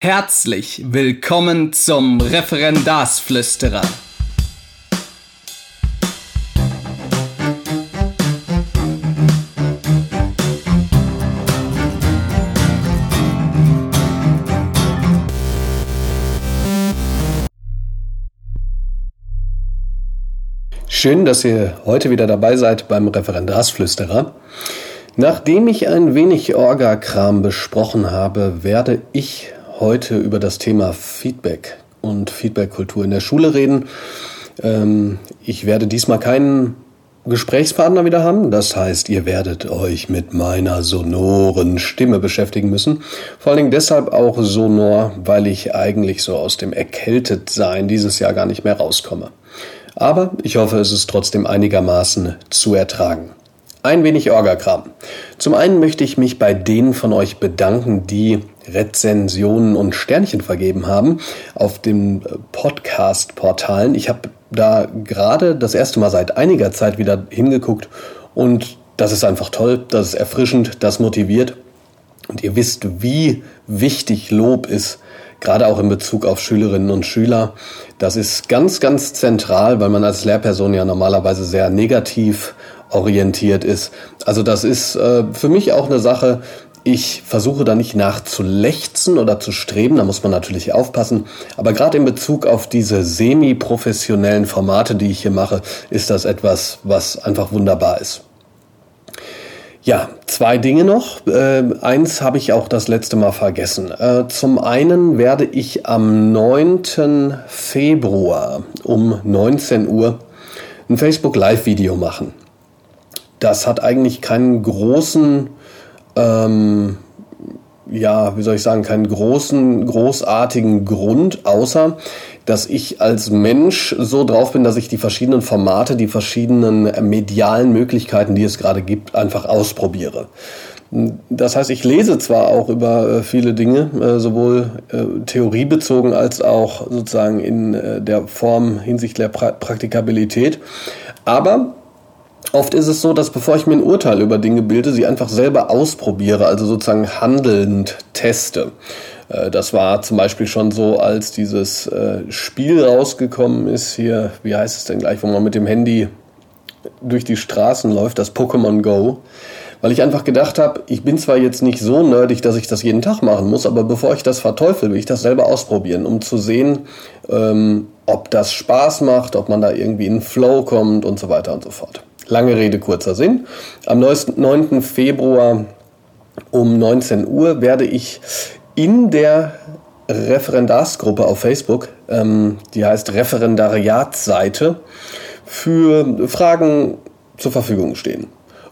Herzlich willkommen zum Referendarsflüsterer. Schön, dass ihr heute wieder dabei seid beim Referendarsflüsterer. Nachdem ich ein wenig Orga-Kram besprochen habe, werde ich heute über das Thema Feedback und Feedbackkultur in der Schule reden. Ähm, ich werde diesmal keinen Gesprächspartner wieder haben. Das heißt, ihr werdet euch mit meiner sonoren Stimme beschäftigen müssen. Vor allen Dingen deshalb auch sonor, weil ich eigentlich so aus dem Erkältetsein dieses Jahr gar nicht mehr rauskomme. Aber ich hoffe, es ist trotzdem einigermaßen zu ertragen. Ein wenig Orgakram. Zum einen möchte ich mich bei denen von euch bedanken, die Rezensionen und Sternchen vergeben haben auf den äh, Podcast-Portalen. Ich habe da gerade das erste Mal seit einiger Zeit wieder hingeguckt und das ist einfach toll, das ist erfrischend, das motiviert. Und ihr wisst, wie wichtig Lob ist, gerade auch in Bezug auf Schülerinnen und Schüler. Das ist ganz, ganz zentral, weil man als Lehrperson ja normalerweise sehr negativ orientiert ist. Also das ist äh, für mich auch eine Sache, ich versuche da nicht nachzulechzen oder zu streben, da muss man natürlich aufpassen. Aber gerade in Bezug auf diese semi-professionellen Formate, die ich hier mache, ist das etwas, was einfach wunderbar ist. Ja, zwei Dinge noch. Äh, eins habe ich auch das letzte Mal vergessen. Äh, zum einen werde ich am 9. Februar um 19 Uhr ein Facebook Live-Video machen. Das hat eigentlich keinen großen ähm, ja, wie soll ich sagen, keinen großen, großartigen Grund, außer dass ich als Mensch so drauf bin, dass ich die verschiedenen Formate, die verschiedenen medialen Möglichkeiten, die es gerade gibt, einfach ausprobiere. Das heißt, ich lese zwar auch über äh, viele Dinge, äh, sowohl äh, theoriebezogen als auch sozusagen in der Form hinsichtlich der Praktikabilität, aber Oft ist es so, dass bevor ich mir ein Urteil über Dinge bilde, sie einfach selber ausprobiere, also sozusagen handelnd teste. Äh, das war zum Beispiel schon so, als dieses äh, Spiel rausgekommen ist, hier, wie heißt es denn gleich, wo man mit dem Handy durch die Straßen läuft, das Pokémon Go. Weil ich einfach gedacht habe, ich bin zwar jetzt nicht so nerdig, dass ich das jeden Tag machen muss, aber bevor ich das verteufel, will ich das selber ausprobieren, um zu sehen, ähm, ob das Spaß macht, ob man da irgendwie in Flow kommt und so weiter und so fort. Lange Rede, kurzer Sinn. Am 9. Februar um 19 Uhr werde ich in der Referendarsgruppe auf Facebook, ähm, die heißt Referendariatsseite, für Fragen zur Verfügung stehen.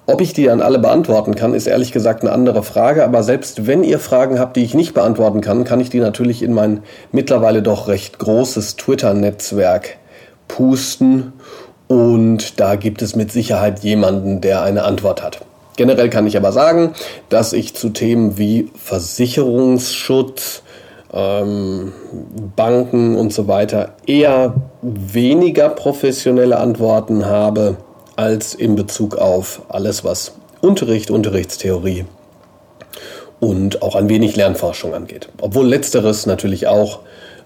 Ob ich die dann alle beantworten kann, ist ehrlich gesagt eine andere Frage. Aber selbst wenn ihr Fragen habt, die ich nicht beantworten kann, kann ich die natürlich in mein mittlerweile doch recht großes Twitter-Netzwerk pusten und da gibt es mit Sicherheit jemanden, der eine Antwort hat. Generell kann ich aber sagen, dass ich zu Themen wie Versicherungsschutz, ähm, Banken und so weiter eher weniger professionelle Antworten habe als in Bezug auf alles, was Unterricht, Unterrichtstheorie und auch ein wenig Lernforschung angeht. Obwohl letzteres natürlich auch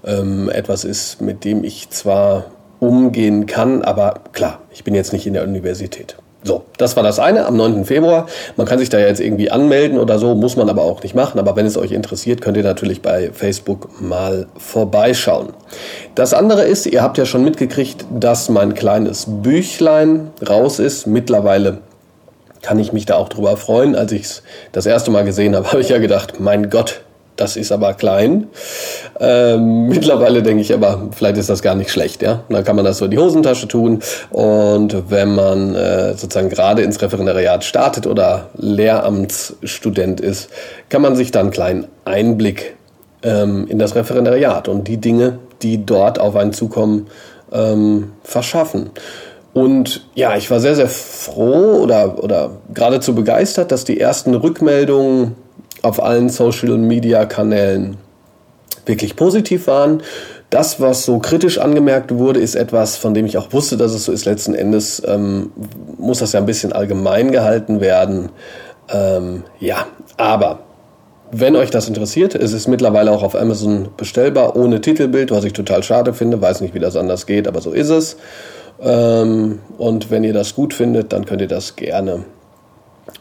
ähm, etwas ist, mit dem ich zwar umgehen kann. Aber klar, ich bin jetzt nicht in der Universität. So, das war das eine am 9. Februar. Man kann sich da jetzt irgendwie anmelden oder so, muss man aber auch nicht machen. Aber wenn es euch interessiert, könnt ihr natürlich bei Facebook mal vorbeischauen. Das andere ist, ihr habt ja schon mitgekriegt, dass mein kleines Büchlein raus ist. Mittlerweile kann ich mich da auch drüber freuen. Als ich es das erste Mal gesehen habe, habe ich ja gedacht, mein Gott, das ist aber klein. Ähm, mittlerweile denke ich aber, vielleicht ist das gar nicht schlecht. Ja? dann kann man das so in die Hosentasche tun. Und wenn man äh, sozusagen gerade ins Referendariat startet oder Lehramtsstudent ist, kann man sich dann einen kleinen Einblick ähm, in das Referendariat und die Dinge, die dort auf einen zukommen, ähm, verschaffen. Und ja, ich war sehr, sehr froh oder, oder geradezu begeistert, dass die ersten Rückmeldungen auf allen Social-Media-Kanälen wirklich positiv waren. Das, was so kritisch angemerkt wurde, ist etwas, von dem ich auch wusste, dass es so ist. Letzten Endes ähm, muss das ja ein bisschen allgemein gehalten werden. Ähm, ja, aber wenn euch das interessiert, es ist mittlerweile auch auf Amazon bestellbar, ohne Titelbild, was ich total schade finde, weiß nicht, wie das anders geht, aber so ist es. Ähm, und wenn ihr das gut findet, dann könnt ihr das gerne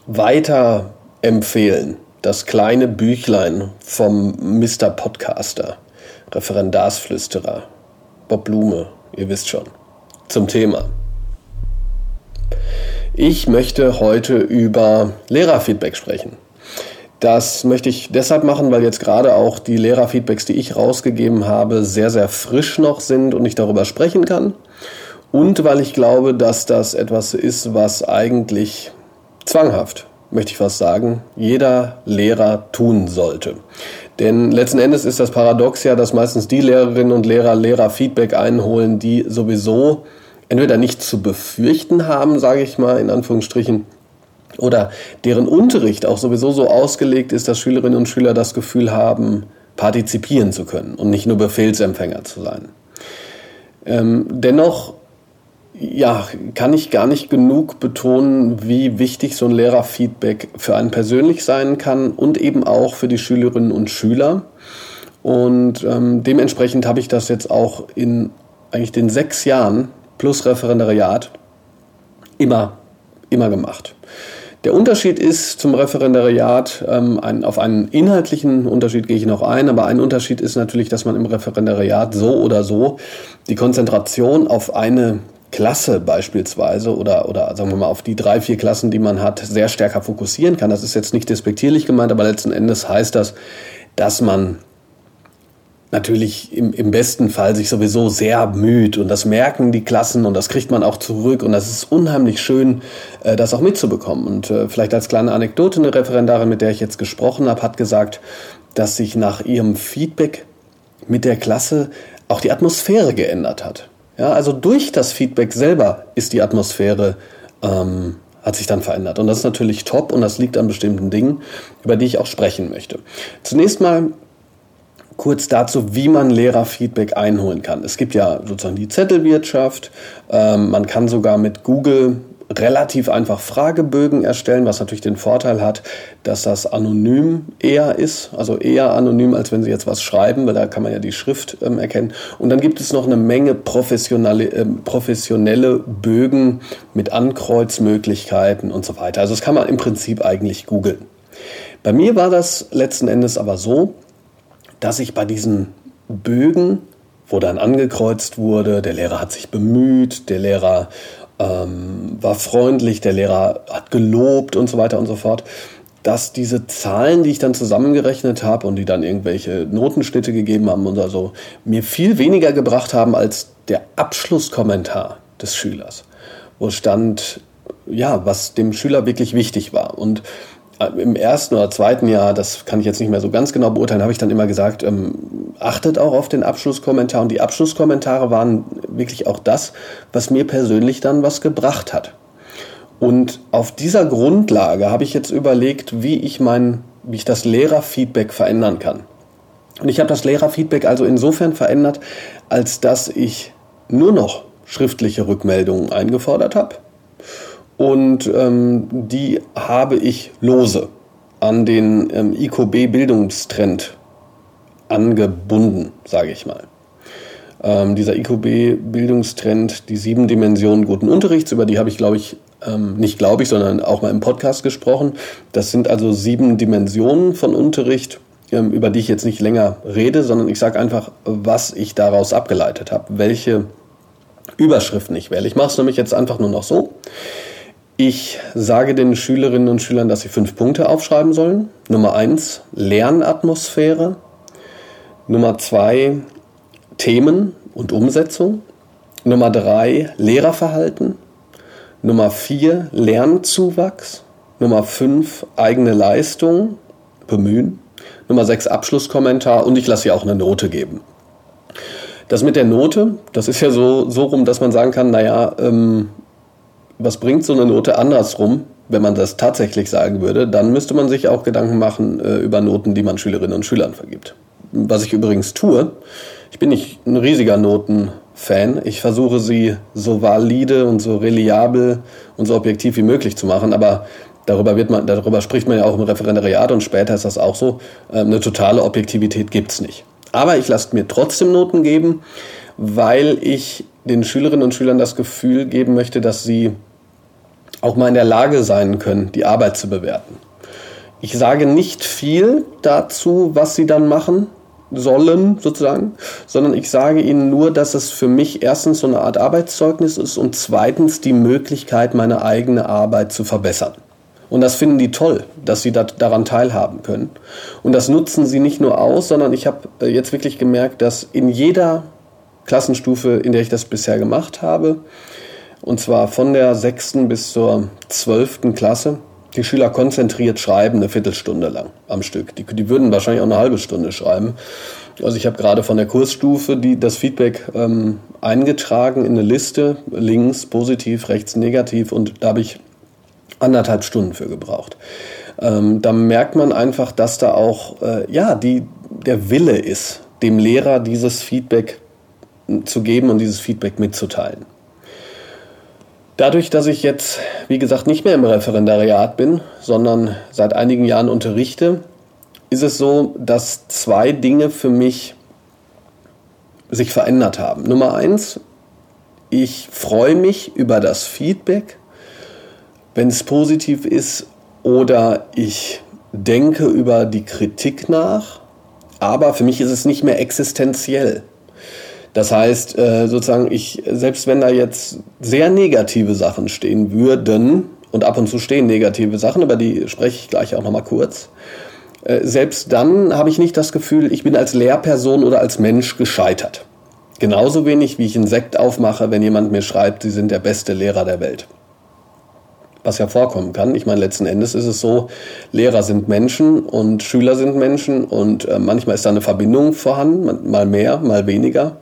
weiter empfehlen. Das kleine Büchlein vom Mr. Podcaster, Referendarsflüsterer, Bob Blume, ihr wisst schon, zum Thema. Ich möchte heute über Lehrerfeedback sprechen. Das möchte ich deshalb machen, weil jetzt gerade auch die Lehrerfeedbacks, die ich rausgegeben habe, sehr, sehr frisch noch sind und ich darüber sprechen kann. Und weil ich glaube, dass das etwas ist, was eigentlich zwanghaft, möchte ich fast sagen, jeder Lehrer tun sollte. Denn letzten Endes ist das Paradox ja, dass meistens die Lehrerinnen und Lehrer Lehrerfeedback einholen, die sowieso entweder nicht zu befürchten haben, sage ich mal in Anführungsstrichen, oder deren Unterricht auch sowieso so ausgelegt ist, dass Schülerinnen und Schüler das Gefühl haben, partizipieren zu können und nicht nur Befehlsempfänger zu sein. Ähm, dennoch ja, kann ich gar nicht genug betonen, wie wichtig so ein Lehrerfeedback für einen persönlich sein kann und eben auch für die Schülerinnen und Schüler. Und ähm, dementsprechend habe ich das jetzt auch in eigentlich den sechs Jahren plus Referendariat immer, immer gemacht. Der Unterschied ist zum Referendariat, ähm, ein, auf einen inhaltlichen Unterschied gehe ich noch ein, aber ein Unterschied ist natürlich, dass man im Referendariat so oder so die Konzentration auf eine Klasse beispielsweise oder, oder sagen wir mal auf die drei, vier Klassen, die man hat, sehr stärker fokussieren kann. Das ist jetzt nicht despektierlich gemeint, aber letzten Endes heißt das, dass man natürlich im, im besten Fall sich sowieso sehr müht und das merken die Klassen und das kriegt man auch zurück und das ist unheimlich schön, äh, das auch mitzubekommen. Und äh, vielleicht als kleine Anekdote, eine Referendarin, mit der ich jetzt gesprochen habe, hat gesagt, dass sich nach ihrem Feedback mit der Klasse auch die Atmosphäre geändert hat. Ja, also durch das Feedback selber ist die Atmosphäre ähm, hat sich dann verändert. Und das ist natürlich top und das liegt an bestimmten Dingen, über die ich auch sprechen möchte. Zunächst mal kurz dazu, wie man Lehrerfeedback einholen kann. Es gibt ja sozusagen die Zettelwirtschaft. Ähm, man kann sogar mit Google relativ einfach Fragebögen erstellen, was natürlich den Vorteil hat, dass das anonym eher ist, also eher anonym, als wenn Sie jetzt was schreiben, weil da kann man ja die Schrift ähm, erkennen. Und dann gibt es noch eine Menge professionelle, äh, professionelle Bögen mit Ankreuzmöglichkeiten und so weiter. Also das kann man im Prinzip eigentlich googeln. Bei mir war das letzten Endes aber so, dass ich bei diesen Bögen, wo dann angekreuzt wurde, der Lehrer hat sich bemüht, der Lehrer ähm, war freundlich, der Lehrer hat gelobt und so weiter und so fort, dass diese Zahlen, die ich dann zusammengerechnet habe und die dann irgendwelche Notenschnitte gegeben haben und so, mir viel weniger gebracht haben als der Abschlusskommentar des Schülers, wo stand, ja, was dem Schüler wirklich wichtig war. Und im ersten oder zweiten Jahr, das kann ich jetzt nicht mehr so ganz genau beurteilen, habe ich dann immer gesagt, ähm, achtet auch auf den Abschlusskommentar. Und die Abschlusskommentare waren wirklich auch das, was mir persönlich dann was gebracht hat. Und auf dieser Grundlage habe ich jetzt überlegt, wie ich mein, wie ich das Lehrerfeedback verändern kann. Und ich habe das Lehrerfeedback also insofern verändert, als dass ich nur noch schriftliche Rückmeldungen eingefordert habe und ähm, die habe ich lose an den ähm, IQB-Bildungstrend angebunden, sage ich mal. Ähm, dieser IQB-Bildungstrend, die sieben Dimensionen guten Unterrichts, über die habe ich, glaube ich, ähm, nicht glaube ich, sondern auch mal im Podcast gesprochen. Das sind also sieben Dimensionen von Unterricht, ähm, über die ich jetzt nicht länger rede, sondern ich sage einfach, was ich daraus abgeleitet habe, welche Überschriften ich wähle. Ich mache es nämlich jetzt einfach nur noch so. Ich sage den Schülerinnen und Schülern, dass sie fünf Punkte aufschreiben sollen. Nummer eins, Lernatmosphäre. Nummer zwei, Themen und Umsetzung. Nummer drei, Lehrerverhalten. Nummer vier, Lernzuwachs. Nummer fünf, eigene Leistung, bemühen. Nummer sechs, Abschlusskommentar und ich lasse ihr auch eine Note geben. Das mit der Note, das ist ja so, so rum, dass man sagen kann, naja, ähm, was bringt so eine Note andersrum, wenn man das tatsächlich sagen würde, dann müsste man sich auch Gedanken machen äh, über Noten, die man Schülerinnen und Schülern vergibt. Was ich übrigens tue, ich bin nicht ein riesiger Notenfan. Ich versuche sie so valide und so reliabel und so objektiv wie möglich zu machen, aber Darüber, wird man, darüber spricht man ja auch im Referendariat und später ist das auch so. Ähm, eine totale Objektivität gibt es nicht. Aber ich lasse mir trotzdem Noten geben, weil ich den Schülerinnen und Schülern das Gefühl geben möchte, dass sie auch mal in der Lage sein können, die Arbeit zu bewerten. Ich sage nicht viel dazu, was sie dann machen sollen, sozusagen, sondern ich sage ihnen nur, dass es für mich erstens so eine Art Arbeitszeugnis ist und zweitens die Möglichkeit, meine eigene Arbeit zu verbessern. Und das finden die toll, dass sie daran teilhaben können. Und das nutzen sie nicht nur aus, sondern ich habe äh, jetzt wirklich gemerkt, dass in jeder Klassenstufe, in der ich das bisher gemacht habe, und zwar von der sechsten bis zur zwölften Klasse, die Schüler konzentriert schreiben, eine Viertelstunde lang am Stück. Die, die würden wahrscheinlich auch eine halbe Stunde schreiben. Also ich habe gerade von der Kursstufe die, das Feedback ähm, eingetragen in eine Liste, links positiv, rechts negativ und da habe ich anderthalb Stunden für gebraucht. Ähm, da merkt man einfach, dass da auch äh, ja, die, der Wille ist, dem Lehrer dieses Feedback zu geben und dieses Feedback mitzuteilen. Dadurch, dass ich jetzt, wie gesagt, nicht mehr im Referendariat bin, sondern seit einigen Jahren unterrichte, ist es so, dass zwei Dinge für mich sich verändert haben. Nummer eins, ich freue mich über das Feedback, wenn es positiv ist, oder ich denke über die Kritik nach, aber für mich ist es nicht mehr existenziell. Das heißt, äh, sozusagen, ich, selbst wenn da jetzt sehr negative Sachen stehen würden, und ab und zu stehen negative Sachen, über die spreche ich gleich auch nochmal kurz, äh, selbst dann habe ich nicht das Gefühl, ich bin als Lehrperson oder als Mensch gescheitert. Genauso wenig, wie ich einen Sekt aufmache, wenn jemand mir schreibt, Sie sind der beste Lehrer der Welt was ja vorkommen kann. Ich meine, letzten Endes ist es so, Lehrer sind Menschen und Schüler sind Menschen und äh, manchmal ist da eine Verbindung vorhanden, mal mehr, mal weniger,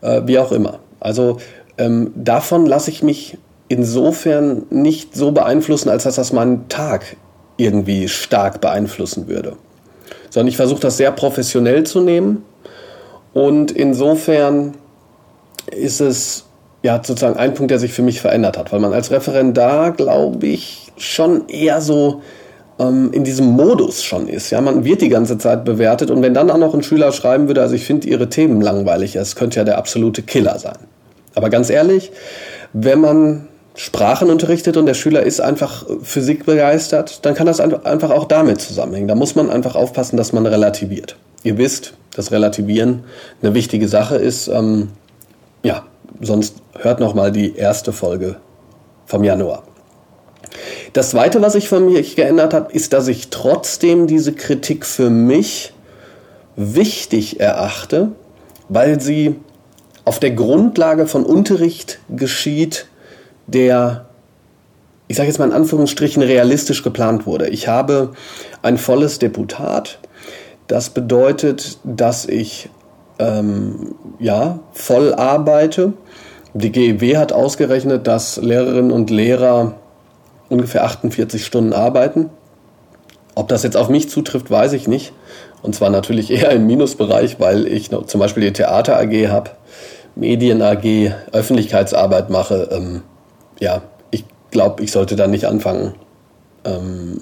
äh, wie auch immer. Also ähm, davon lasse ich mich insofern nicht so beeinflussen, als dass das meinen Tag irgendwie stark beeinflussen würde. Sondern ich versuche das sehr professionell zu nehmen und insofern ist es ja, sozusagen ein Punkt, der sich für mich verändert hat, weil man als Referendar, glaube ich, schon eher so ähm, in diesem Modus schon ist. Ja, man wird die ganze Zeit bewertet und wenn dann auch noch ein Schüler schreiben würde, also ich finde ihre Themen langweilig, es könnte ja der absolute Killer sein. Aber ganz ehrlich, wenn man Sprachen unterrichtet und der Schüler ist einfach Physik begeistert, dann kann das einfach auch damit zusammenhängen. Da muss man einfach aufpassen, dass man relativiert. Ihr wisst, dass Relativieren eine wichtige Sache ist. Ähm, ja, sonst hört noch mal die erste Folge vom Januar. Das zweite, was sich von mir geändert hat, ist, dass ich trotzdem diese Kritik für mich wichtig erachte, weil sie auf der Grundlage von Unterricht geschieht, der, ich sage jetzt mal in Anführungsstrichen, realistisch geplant wurde. Ich habe ein volles Deputat. Das bedeutet, dass ich ähm, ja, voll arbeite. Die GEW hat ausgerechnet, dass Lehrerinnen und Lehrer ungefähr 48 Stunden arbeiten. Ob das jetzt auf mich zutrifft, weiß ich nicht. Und zwar natürlich eher im Minusbereich, weil ich zum Beispiel die Theater AG habe, Medien AG, Öffentlichkeitsarbeit mache. Ähm, ja, ich glaube, ich sollte da nicht anfangen, ähm,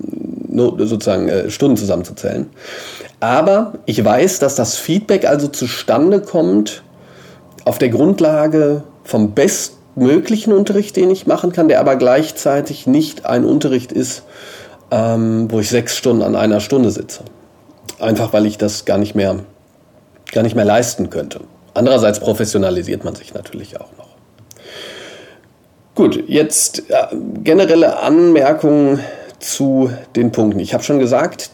sozusagen äh, Stunden zusammenzuzählen. Aber ich weiß, dass das Feedback also zustande kommt auf der Grundlage vom bestmöglichen Unterricht, den ich machen kann, der aber gleichzeitig nicht ein Unterricht ist, ähm, wo ich sechs Stunden an einer Stunde sitze. Einfach weil ich das gar nicht mehr, gar nicht mehr leisten könnte. Andererseits professionalisiert man sich natürlich auch noch. Gut, jetzt äh, generelle Anmerkungen zu den Punkten. Ich habe schon gesagt,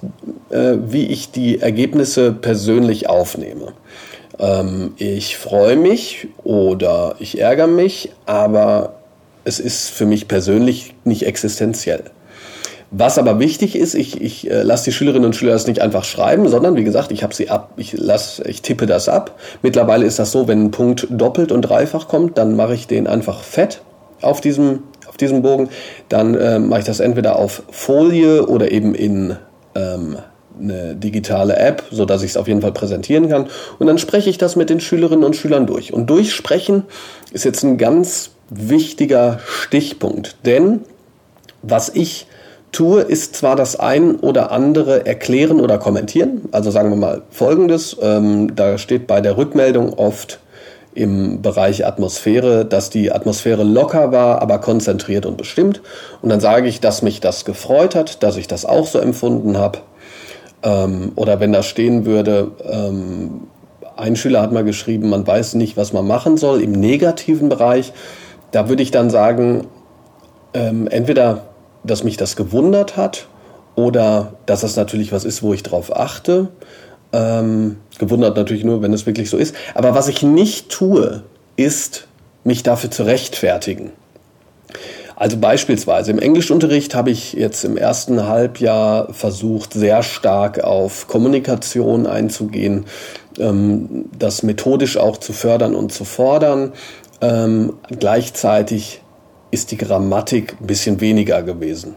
äh, wie ich die Ergebnisse persönlich aufnehme. Ähm, ich freue mich oder ich ärgere mich, aber es ist für mich persönlich nicht existenziell. Was aber wichtig ist, ich, ich äh, lasse die Schülerinnen und Schüler das nicht einfach schreiben, sondern wie gesagt, ich habe sie ab, ich, lass, ich tippe das ab. Mittlerweile ist das so, wenn ein Punkt doppelt und dreifach kommt, dann mache ich den einfach fett auf diesem auf diesem Bogen, dann äh, mache ich das entweder auf Folie oder eben in ähm, eine digitale App, so dass ich es auf jeden Fall präsentieren kann. Und dann spreche ich das mit den Schülerinnen und Schülern durch. Und durchsprechen ist jetzt ein ganz wichtiger Stichpunkt, denn was ich tue, ist zwar das ein oder andere erklären oder kommentieren. Also sagen wir mal Folgendes. Ähm, da steht bei der Rückmeldung oft im Bereich Atmosphäre, dass die Atmosphäre locker war, aber konzentriert und bestimmt. Und dann sage ich, dass mich das gefreut hat, dass ich das auch so empfunden habe. Ähm, oder wenn da stehen würde, ähm, ein Schüler hat mal geschrieben, man weiß nicht, was man machen soll im negativen Bereich. Da würde ich dann sagen, ähm, entweder, dass mich das gewundert hat oder dass das natürlich was ist, wo ich drauf achte. Ähm, gewundert natürlich nur, wenn es wirklich so ist. Aber was ich nicht tue, ist, mich dafür zu rechtfertigen. Also beispielsweise im Englischunterricht habe ich jetzt im ersten Halbjahr versucht, sehr stark auf Kommunikation einzugehen, ähm, das methodisch auch zu fördern und zu fordern. Ähm, gleichzeitig ist die Grammatik ein bisschen weniger gewesen.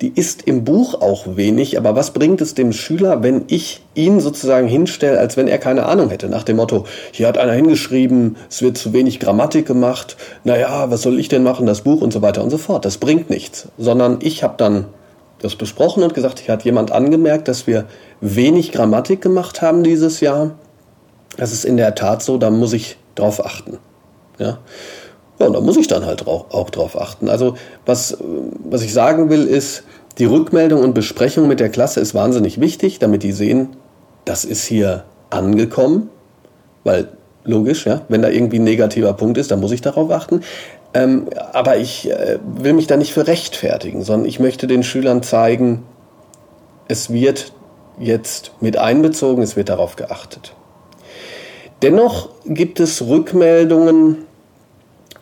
Die ist im Buch auch wenig, aber was bringt es dem Schüler, wenn ich ihn sozusagen hinstelle, als wenn er keine Ahnung hätte, nach dem Motto, hier hat einer hingeschrieben, es wird zu wenig Grammatik gemacht, naja, was soll ich denn machen, das Buch und so weiter und so fort. Das bringt nichts, sondern ich habe dann das besprochen und gesagt, hier hat jemand angemerkt, dass wir wenig Grammatik gemacht haben dieses Jahr. Das ist in der Tat so, da muss ich drauf achten. Ja. Ja, und da muss ich dann halt auch drauf achten. Also was, was ich sagen will ist, die Rückmeldung und Besprechung mit der Klasse ist wahnsinnig wichtig, damit die sehen, das ist hier angekommen, weil logisch, ja, wenn da irgendwie ein negativer Punkt ist, dann muss ich darauf achten. Ähm, aber ich äh, will mich da nicht für rechtfertigen, sondern ich möchte den Schülern zeigen, es wird jetzt mit einbezogen, es wird darauf geachtet. Dennoch gibt es Rückmeldungen,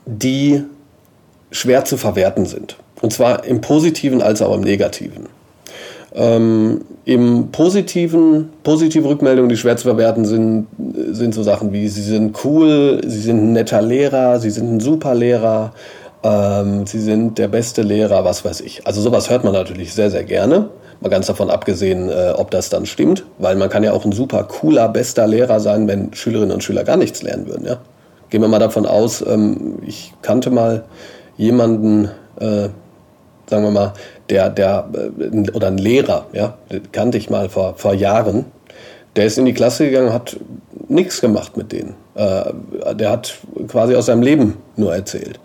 die schwer zu verwerten sind. Und zwar im positiven als auch im negativen. Ähm, Im positiven, positive Rückmeldungen, die schwer zu verwerten sind, sind so Sachen wie, sie sind cool, sie sind ein netter Lehrer, sie sind ein super Lehrer, ähm, sie sind der beste Lehrer, was weiß ich. Also sowas hört man natürlich sehr, sehr gerne. Mal ganz davon abgesehen, äh, ob das dann stimmt, weil man kann ja auch ein super cooler, bester Lehrer sein, wenn Schülerinnen und Schüler gar nichts lernen würden, ja gehen wir mal davon aus, ähm, ich kannte mal jemanden, äh, sagen wir mal, der, der, äh, oder ein Lehrer, ja, kannte ich mal vor, vor Jahren, der ist in die Klasse gegangen, hat nichts gemacht mit denen. Äh, der hat quasi aus seinem Leben nur erzählt.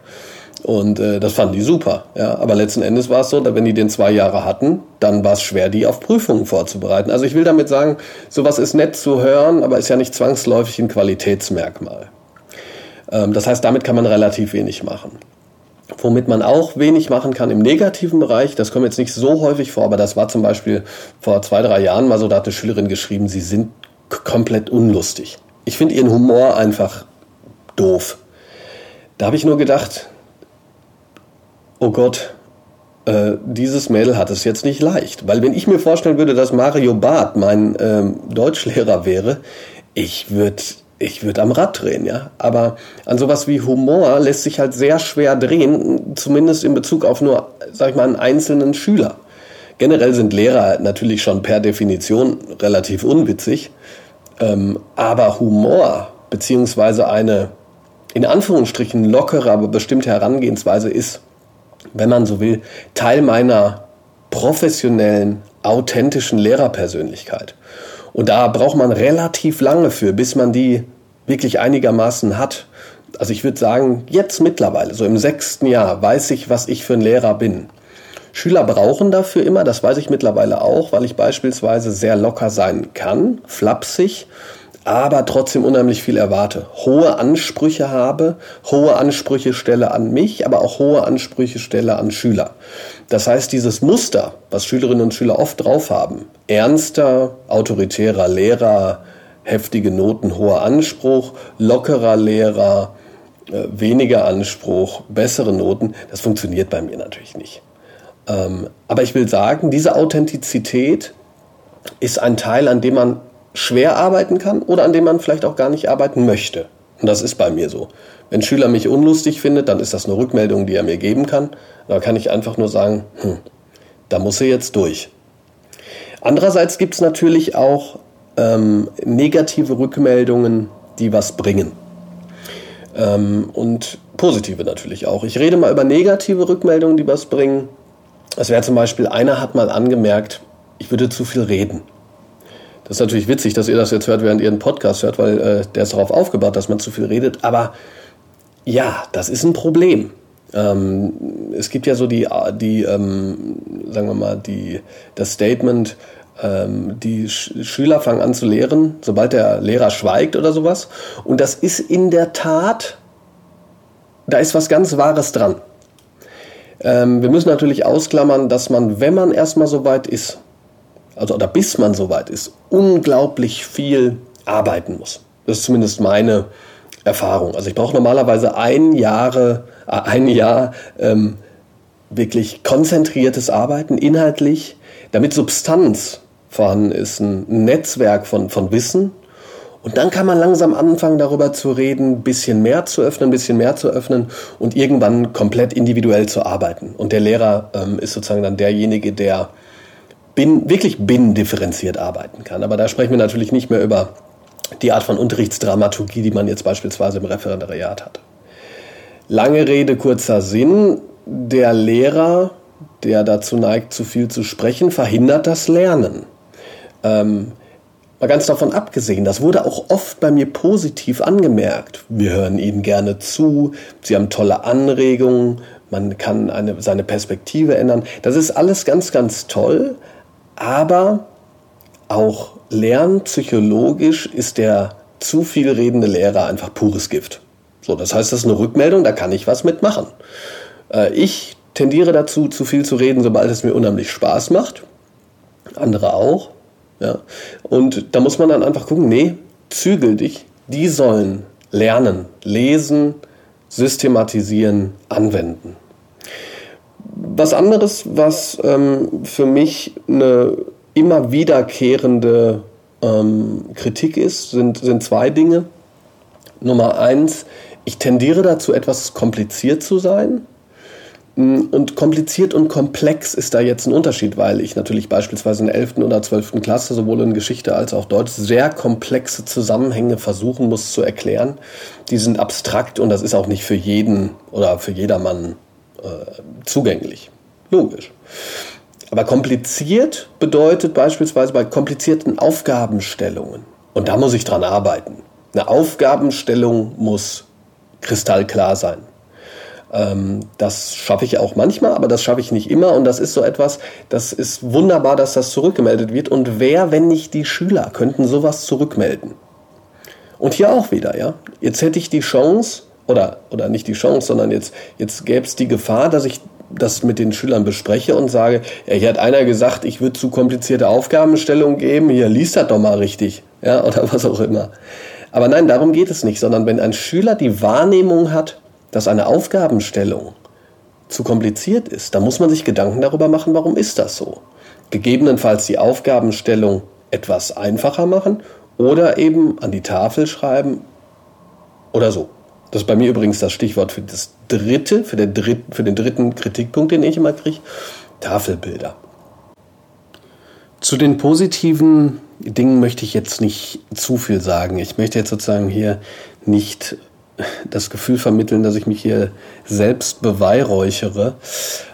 Und äh, das fanden die super. Ja. Aber letzten Endes war es so, wenn die den zwei Jahre hatten, dann war es schwer, die auf Prüfungen vorzubereiten. Also ich will damit sagen, sowas ist nett zu hören, aber ist ja nicht zwangsläufig ein Qualitätsmerkmal. Ähm, das heißt, damit kann man relativ wenig machen. Womit man auch wenig machen kann im negativen Bereich, das kommt jetzt nicht so häufig vor, aber das war zum Beispiel vor zwei, drei Jahren mal so, da hat eine Schülerin geschrieben, sie sind komplett unlustig. Ich finde ihren Humor einfach doof. Da habe ich nur gedacht, oh Gott, äh, dieses Mädel hat es jetzt nicht leicht. Weil wenn ich mir vorstellen würde, dass Mario Barth mein ähm, Deutschlehrer wäre, ich würde ich würde am Rad drehen, ja. Aber an sowas wie Humor lässt sich halt sehr schwer drehen, zumindest in Bezug auf nur, sag ich mal, einen einzelnen Schüler. Generell sind Lehrer natürlich schon per Definition relativ unwitzig, ähm, aber Humor beziehungsweise eine in Anführungsstrichen lockere, aber bestimmte Herangehensweise ist, wenn man so will, Teil meiner professionellen, authentischen Lehrerpersönlichkeit. Und da braucht man relativ lange für, bis man die wirklich einigermaßen hat. Also ich würde sagen, jetzt mittlerweile, so im sechsten Jahr, weiß ich, was ich für ein Lehrer bin. Schüler brauchen dafür immer, das weiß ich mittlerweile auch, weil ich beispielsweise sehr locker sein kann, flapsig aber trotzdem unheimlich viel erwarte. Hohe Ansprüche habe, hohe Ansprüche stelle an mich, aber auch hohe Ansprüche stelle an Schüler. Das heißt, dieses Muster, was Schülerinnen und Schüler oft drauf haben, ernster, autoritärer Lehrer, heftige Noten, hoher Anspruch, lockerer Lehrer, äh, weniger Anspruch, bessere Noten, das funktioniert bei mir natürlich nicht. Ähm, aber ich will sagen, diese Authentizität ist ein Teil, an dem man schwer arbeiten kann oder an dem man vielleicht auch gar nicht arbeiten möchte. Und das ist bei mir so. Wenn ein Schüler mich unlustig findet, dann ist das eine Rückmeldung, die er mir geben kann. Da kann ich einfach nur sagen, hm, da muss er jetzt durch. Andererseits gibt es natürlich auch ähm, negative Rückmeldungen, die was bringen. Ähm, und positive natürlich auch. Ich rede mal über negative Rückmeldungen, die was bringen. Das wäre zum Beispiel, einer hat mal angemerkt, ich würde zu viel reden. Das ist natürlich witzig, dass ihr das jetzt hört, während ihr einen Podcast hört, weil äh, der ist darauf aufgebaut, dass man zu viel redet. Aber ja, das ist ein Problem. Ähm, es gibt ja so die, die ähm, sagen wir mal, die, das Statement, ähm, die Sch Schüler fangen an zu lehren, sobald der Lehrer schweigt oder sowas. Und das ist in der Tat, da ist was ganz Wahres dran. Ähm, wir müssen natürlich ausklammern, dass man, wenn man erstmal so weit ist, also oder bis man so weit ist, unglaublich viel arbeiten muss. Das ist zumindest meine Erfahrung. Also ich brauche normalerweise ein, Jahre, äh, ein Jahr ähm, wirklich konzentriertes Arbeiten, inhaltlich, damit Substanz vorhanden ist, ein Netzwerk von, von Wissen. Und dann kann man langsam anfangen, darüber zu reden, ein bisschen mehr zu öffnen, ein bisschen mehr zu öffnen und irgendwann komplett individuell zu arbeiten. Und der Lehrer ähm, ist sozusagen dann derjenige, der bin, wirklich binnendifferenziert arbeiten kann. Aber da sprechen wir natürlich nicht mehr über die Art von Unterrichtsdramaturgie, die man jetzt beispielsweise im Referendariat hat. Lange Rede, kurzer Sinn. Der Lehrer, der dazu neigt, zu viel zu sprechen, verhindert das Lernen. Ähm, mal ganz davon abgesehen, das wurde auch oft bei mir positiv angemerkt. Wir hören Ihnen gerne zu, Sie haben tolle Anregungen, man kann eine, seine Perspektive ändern. Das ist alles ganz, ganz toll, aber auch lernpsychologisch ist der zu viel redende Lehrer einfach pures Gift. So, das heißt, das ist eine Rückmeldung, da kann ich was mitmachen. Äh, ich tendiere dazu, zu viel zu reden, sobald es mir unheimlich Spaß macht. Andere auch. Ja. Und da muss man dann einfach gucken, nee, zügel dich. Die sollen lernen, lesen, systematisieren, anwenden. Was anderes, was ähm, für mich eine immer wiederkehrende ähm, Kritik ist, sind, sind zwei Dinge. Nummer eins, ich tendiere dazu, etwas kompliziert zu sein. Mm, und kompliziert und komplex ist da jetzt ein Unterschied, weil ich natürlich beispielsweise in der 11. oder 12. Klasse sowohl in Geschichte als auch Deutsch sehr komplexe Zusammenhänge versuchen muss zu erklären. Die sind abstrakt und das ist auch nicht für jeden oder für jedermann äh, zugänglich. Logisch. Aber kompliziert bedeutet beispielsweise bei komplizierten Aufgabenstellungen. Und da muss ich dran arbeiten. Eine Aufgabenstellung muss kristallklar sein. Ähm, das schaffe ich auch manchmal, aber das schaffe ich nicht immer. Und das ist so etwas, das ist wunderbar, dass das zurückgemeldet wird. Und wer, wenn nicht die Schüler, könnten sowas zurückmelden? Und hier auch wieder, ja. Jetzt hätte ich die Chance, oder, oder nicht die Chance, sondern jetzt, jetzt gäbe es die Gefahr, dass ich das mit den Schülern bespreche und sage, ja, hier hat einer gesagt, ich würde zu komplizierte Aufgabenstellungen geben, hier liest das doch mal richtig, ja, oder was auch immer. Aber nein, darum geht es nicht, sondern wenn ein Schüler die Wahrnehmung hat, dass eine Aufgabenstellung zu kompliziert ist, dann muss man sich Gedanken darüber machen, warum ist das so. Gegebenenfalls die Aufgabenstellung etwas einfacher machen oder eben an die Tafel schreiben oder so. Das ist bei mir übrigens das Stichwort für das dritte, für den dritten, für den dritten Kritikpunkt, den ich immer kriege. Tafelbilder. Zu den positiven Dingen möchte ich jetzt nicht zu viel sagen. Ich möchte jetzt sozusagen hier nicht das Gefühl vermitteln, dass ich mich hier selbst beweihräuchere.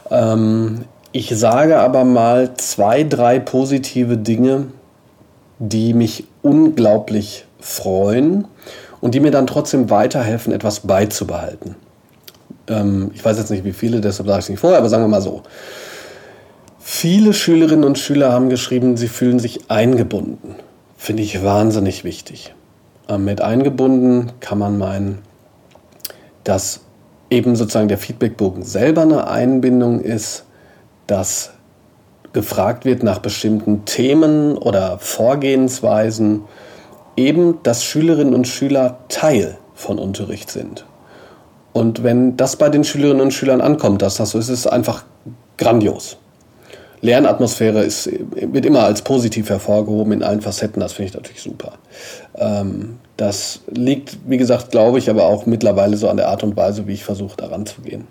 Ähm, ich sage aber mal zwei, drei positive Dinge, die mich unglaublich freuen und die mir dann trotzdem weiterhelfen, etwas beizubehalten. Ähm, ich weiß jetzt nicht, wie viele, deshalb sage ich es nicht vorher, aber sagen wir mal so. Viele Schülerinnen und Schüler haben geschrieben, sie fühlen sich eingebunden. Finde ich wahnsinnig wichtig. Ähm, mit eingebunden kann man meinen, dass eben sozusagen der Feedbackbogen selber eine Einbindung ist, dass gefragt wird nach bestimmten Themen oder Vorgehensweisen, eben, dass Schülerinnen und Schüler Teil von Unterricht sind. Und wenn das bei den Schülerinnen und Schülern ankommt, dass das so ist, ist es einfach grandios. Lernatmosphäre ist, wird immer als positiv hervorgehoben in allen Facetten, das finde ich natürlich super. Ähm, das liegt, wie gesagt, glaube ich, aber auch mittlerweile so an der Art und Weise, wie ich versuche, daran zu gehen.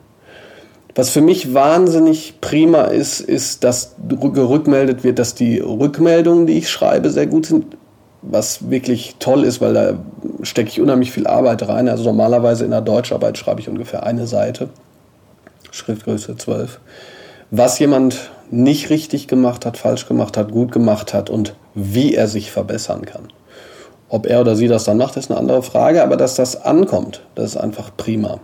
Was für mich wahnsinnig prima ist, ist, dass gerückmeldet wird, dass die Rückmeldungen, die ich schreibe, sehr gut sind was wirklich toll ist, weil da stecke ich unheimlich viel Arbeit rein. Also normalerweise in der Deutscharbeit schreibe ich ungefähr eine Seite, Schriftgröße 12. was jemand nicht richtig gemacht hat, falsch gemacht hat, gut gemacht hat und wie er sich verbessern kann. Ob er oder sie das dann macht, ist eine andere Frage, aber dass das ankommt, das ist einfach prima.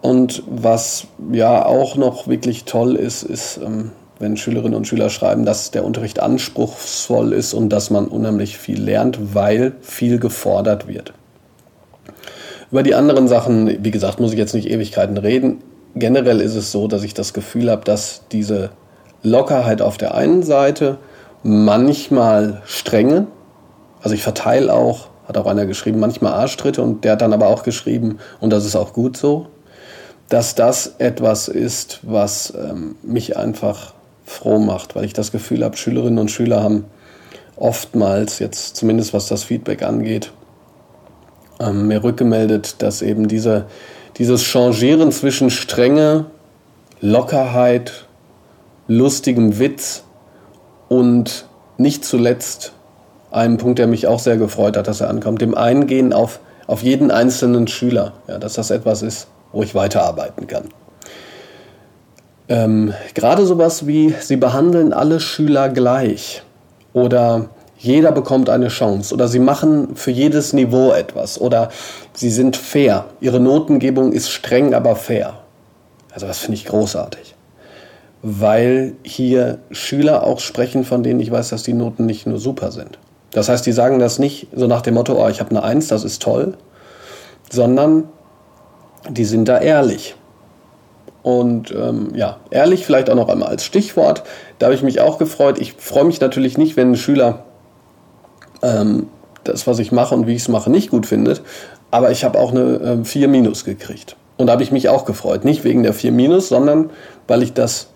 Und was ja auch noch wirklich toll ist, ist, ähm, wenn Schülerinnen und Schüler schreiben, dass der Unterricht anspruchsvoll ist und dass man unheimlich viel lernt, weil viel gefordert wird. Über die anderen Sachen, wie gesagt, muss ich jetzt nicht Ewigkeiten reden. Generell ist es so, dass ich das Gefühl habe, dass diese Lockerheit auf der einen Seite, manchmal Strenge, also ich verteile auch, hat auch einer geschrieben, manchmal Arschtritte und der hat dann aber auch geschrieben, und das ist auch gut so, dass das etwas ist, was ähm, mich einfach froh macht, weil ich das Gefühl habe, Schülerinnen und Schüler haben oftmals, jetzt zumindest was das Feedback angeht, ähm, mir rückgemeldet, dass eben diese, dieses Changieren zwischen Strenge, Lockerheit, lustigem Witz und nicht zuletzt einem Punkt, der mich auch sehr gefreut hat, dass er ankommt, dem Eingehen auf, auf jeden einzelnen Schüler, ja, dass das etwas ist, wo ich weiterarbeiten kann. Ähm, Gerade sowas wie, sie behandeln alle Schüler gleich oder jeder bekommt eine Chance oder sie machen für jedes Niveau etwas oder sie sind fair. Ihre Notengebung ist streng, aber fair. Also das finde ich großartig weil hier Schüler auch sprechen, von denen ich weiß, dass die Noten nicht nur super sind. Das heißt, die sagen das nicht so nach dem Motto, oh, ich habe eine Eins, das ist toll, sondern die sind da ehrlich. Und ähm, ja, ehrlich vielleicht auch noch einmal als Stichwort. Da habe ich mich auch gefreut. Ich freue mich natürlich nicht, wenn ein Schüler ähm, das, was ich mache und wie ich es mache, nicht gut findet. Aber ich habe auch eine äh, 4 Minus gekriegt. Und da habe ich mich auch gefreut. Nicht wegen der 4 Minus, sondern weil ich das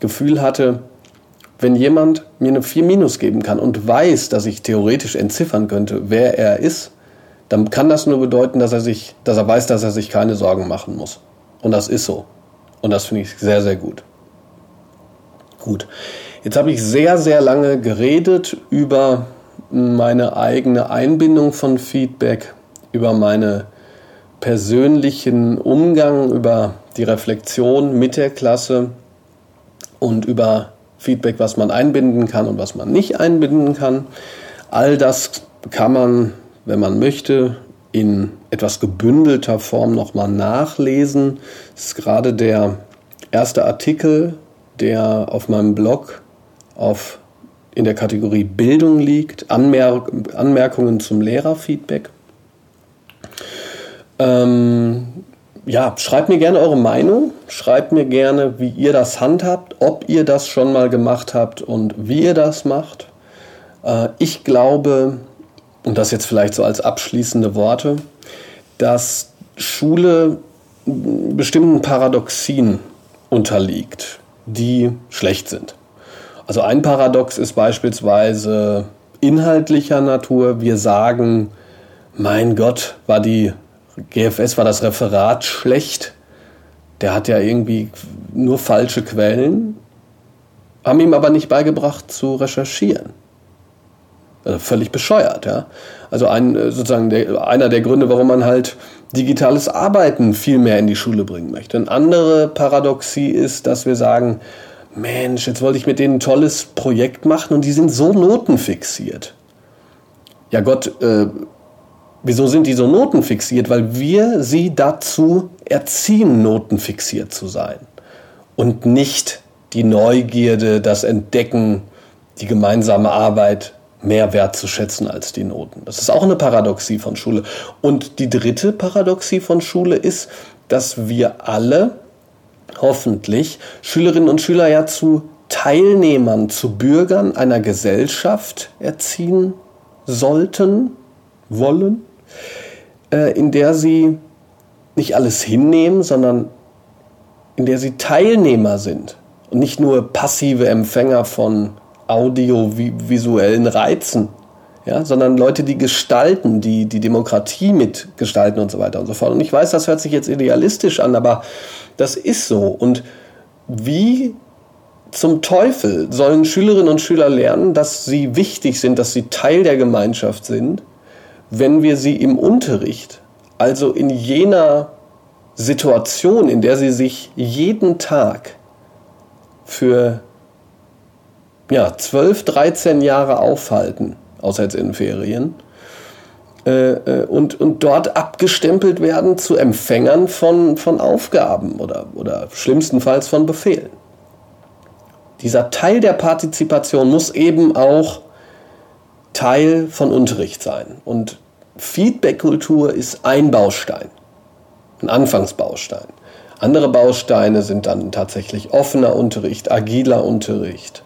Gefühl hatte, wenn jemand mir eine 4 minus geben kann und weiß, dass ich theoretisch entziffern könnte, wer er ist, dann kann das nur bedeuten, dass er sich, dass er weiß, dass er sich keine Sorgen machen muss. Und das ist so. Und das finde ich sehr, sehr gut. Gut. Jetzt habe ich sehr, sehr lange geredet über meine eigene Einbindung von Feedback, über meine persönlichen Umgang, über die Reflexion mit der Klasse, und über Feedback, was man einbinden kann und was man nicht einbinden kann. All das kann man, wenn man möchte, in etwas gebündelter Form nochmal nachlesen. Das ist gerade der erste Artikel, der auf meinem Blog auf, in der Kategorie Bildung liegt, Anmerk Anmerkungen zum Lehrerfeedback. Ähm, ja, schreibt mir gerne eure Meinung. Schreibt mir gerne, wie ihr das handhabt, ob ihr das schon mal gemacht habt und wie ihr das macht. Äh, ich glaube, und das jetzt vielleicht so als abschließende Worte, dass Schule bestimmten Paradoxien unterliegt, die schlecht sind. Also ein Paradox ist beispielsweise inhaltlicher Natur. Wir sagen, mein Gott, war die GFS war das Referat schlecht. Der hat ja irgendwie nur falsche Quellen, haben ihm aber nicht beigebracht zu recherchieren. Also völlig bescheuert, ja. Also ein, äh, sozusagen der, einer der Gründe, warum man halt digitales Arbeiten viel mehr in die Schule bringen möchte. Eine andere Paradoxie ist, dass wir sagen, Mensch, jetzt wollte ich mit denen ein tolles Projekt machen und die sind so notenfixiert. Ja Gott, äh, Wieso sind die so notenfixiert? Weil wir sie dazu erziehen, notenfixiert zu sein. Und nicht die Neugierde, das Entdecken, die gemeinsame Arbeit mehr wertzuschätzen als die Noten. Das ist auch eine Paradoxie von Schule. Und die dritte Paradoxie von Schule ist, dass wir alle hoffentlich Schülerinnen und Schüler ja zu Teilnehmern, zu Bürgern einer Gesellschaft erziehen sollten, wollen äh, in der sie nicht alles hinnehmen, sondern in der sie Teilnehmer sind und nicht nur passive Empfänger von audiovisuellen Reizen, ja, sondern Leute, die gestalten, die die Demokratie mitgestalten und so weiter und so fort. Und ich weiß, das hört sich jetzt idealistisch an, aber das ist so. Und wie zum Teufel sollen Schülerinnen und Schüler lernen, dass sie wichtig sind, dass sie Teil der Gemeinschaft sind, wenn wir sie im Unterricht, also in jener Situation, in der sie sich jeden Tag für ja, 12, 13 Jahre aufhalten, außer jetzt in Ferien, äh, äh, und, und dort abgestempelt werden zu Empfängern von, von Aufgaben oder, oder schlimmstenfalls von Befehlen. Dieser Teil der Partizipation muss eben auch Teil von Unterricht sein. Und Feedback-Kultur ist ein Baustein, ein Anfangsbaustein. Andere Bausteine sind dann tatsächlich offener Unterricht, agiler Unterricht,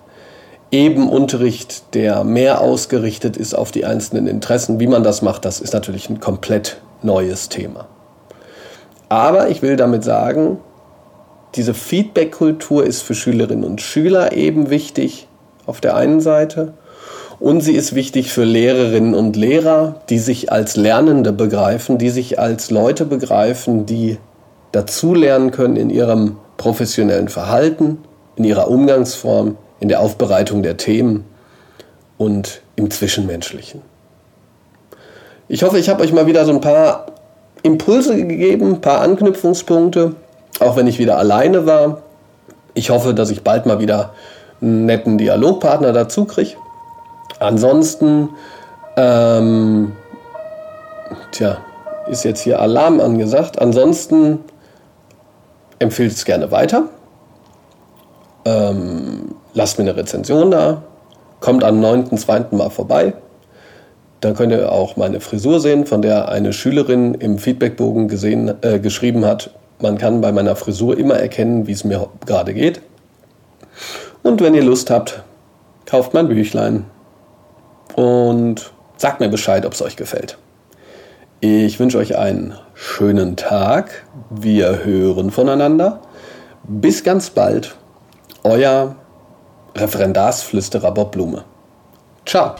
eben Unterricht, der mehr ausgerichtet ist auf die einzelnen Interessen. Wie man das macht, das ist natürlich ein komplett neues Thema. Aber ich will damit sagen, diese Feedback-Kultur ist für Schülerinnen und Schüler eben wichtig auf der einen Seite und sie ist wichtig für Lehrerinnen und Lehrer, die sich als Lernende begreifen, die sich als Leute begreifen, die dazulernen können in ihrem professionellen Verhalten, in ihrer Umgangsform, in der Aufbereitung der Themen und im Zwischenmenschlichen. Ich hoffe, ich habe euch mal wieder so ein paar Impulse gegeben, ein paar Anknüpfungspunkte, auch wenn ich wieder alleine war. Ich hoffe, dass ich bald mal wieder einen netten Dialogpartner dazu kriege. Ansonsten, ähm, tja, ist jetzt hier Alarm angesagt. Ansonsten empfehlt es gerne weiter. Ähm, lasst mir eine Rezension da. Kommt am 9.2. mal vorbei. Dann könnt ihr auch meine Frisur sehen, von der eine Schülerin im Feedbackbogen gesehen, äh, geschrieben hat, man kann bei meiner Frisur immer erkennen, wie es mir gerade geht. Und wenn ihr Lust habt, kauft mein Büchlein und sagt mir Bescheid, ob es euch gefällt. Ich wünsche euch einen schönen Tag. Wir hören voneinander. Bis ganz bald. Euer Referendarsflüsterer Bob Blume. Ciao.